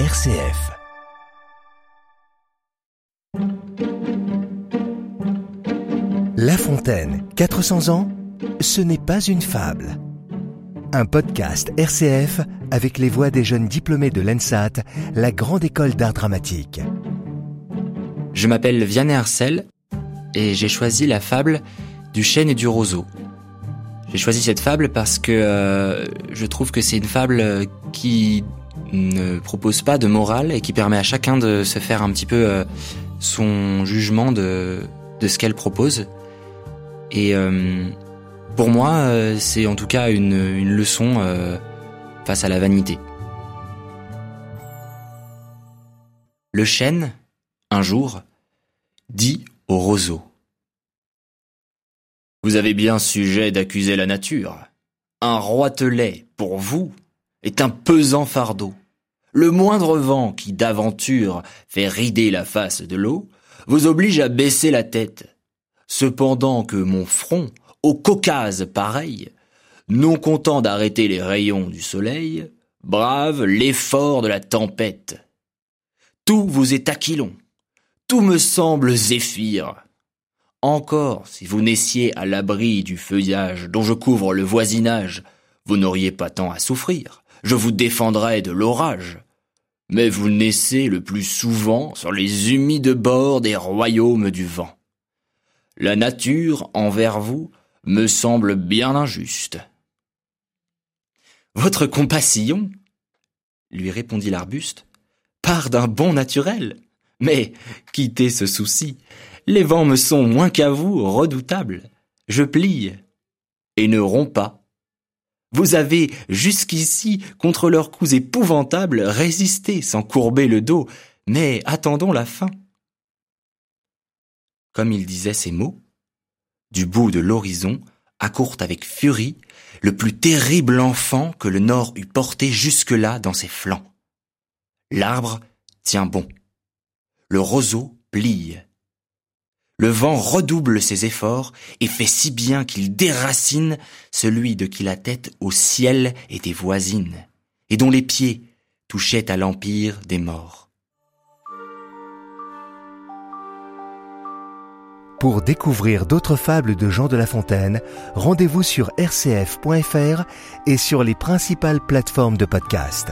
RCF. La Fontaine, 400 ans, ce n'est pas une fable. Un podcast RCF avec les voix des jeunes diplômés de l'ENSAT, la grande école d'art dramatique. Je m'appelle Vianney Arcel et j'ai choisi la fable du chêne et du roseau. J'ai choisi cette fable parce que euh, je trouve que c'est une fable qui ne propose pas de morale et qui permet à chacun de se faire un petit peu euh, son jugement de, ce qu'elle propose. Et euh, pour moi, euh, c'est en tout cas une, une leçon face à la vanité. Le chêne, un jour, dit au roseau. Vous avez bien sujet d'accuser la nature. Un roitelet, pour vous, est un pesant fardeau. Le moindre vent qui d'aventure fait rider la face de l'eau vous oblige à baisser la tête. Cependant que mon front, au Caucase pareil, non content d'arrêter les rayons du soleil, brave l'effort de la tempête. Tout vous est aquilon, tout me semble zéphyr. Encore, si vous naissiez à l'abri du feuillage dont je couvre le voisinage, vous n'auriez pas tant à souffrir. Je vous défendrais de l'orage. Mais vous naissez le plus souvent sur les humides bords des royaumes du vent. La nature, envers vous, me semble bien injuste. Votre compassion, lui répondit l'arbuste, part d'un bon naturel. Mais quittez ce souci, les vents me sont moins qu'à vous redoutables. Je plie et ne romps pas. Vous avez jusqu'ici, contre leurs coups épouvantables, résisté sans courber le dos, mais attendons la fin. Comme il disait ces mots, du bout de l'horizon accourt avec furie le plus terrible enfant que le Nord eût porté jusque-là dans ses flancs. L'arbre tient bon. Le roseau plie le vent redouble ses efforts et fait si bien qu'il déracine celui de qui la tête au ciel était voisine, et dont les pieds touchaient à l'empire des morts. Pour découvrir d'autres fables de Jean de La Fontaine, rendez-vous sur rcf.fr et sur les principales plateformes de podcast.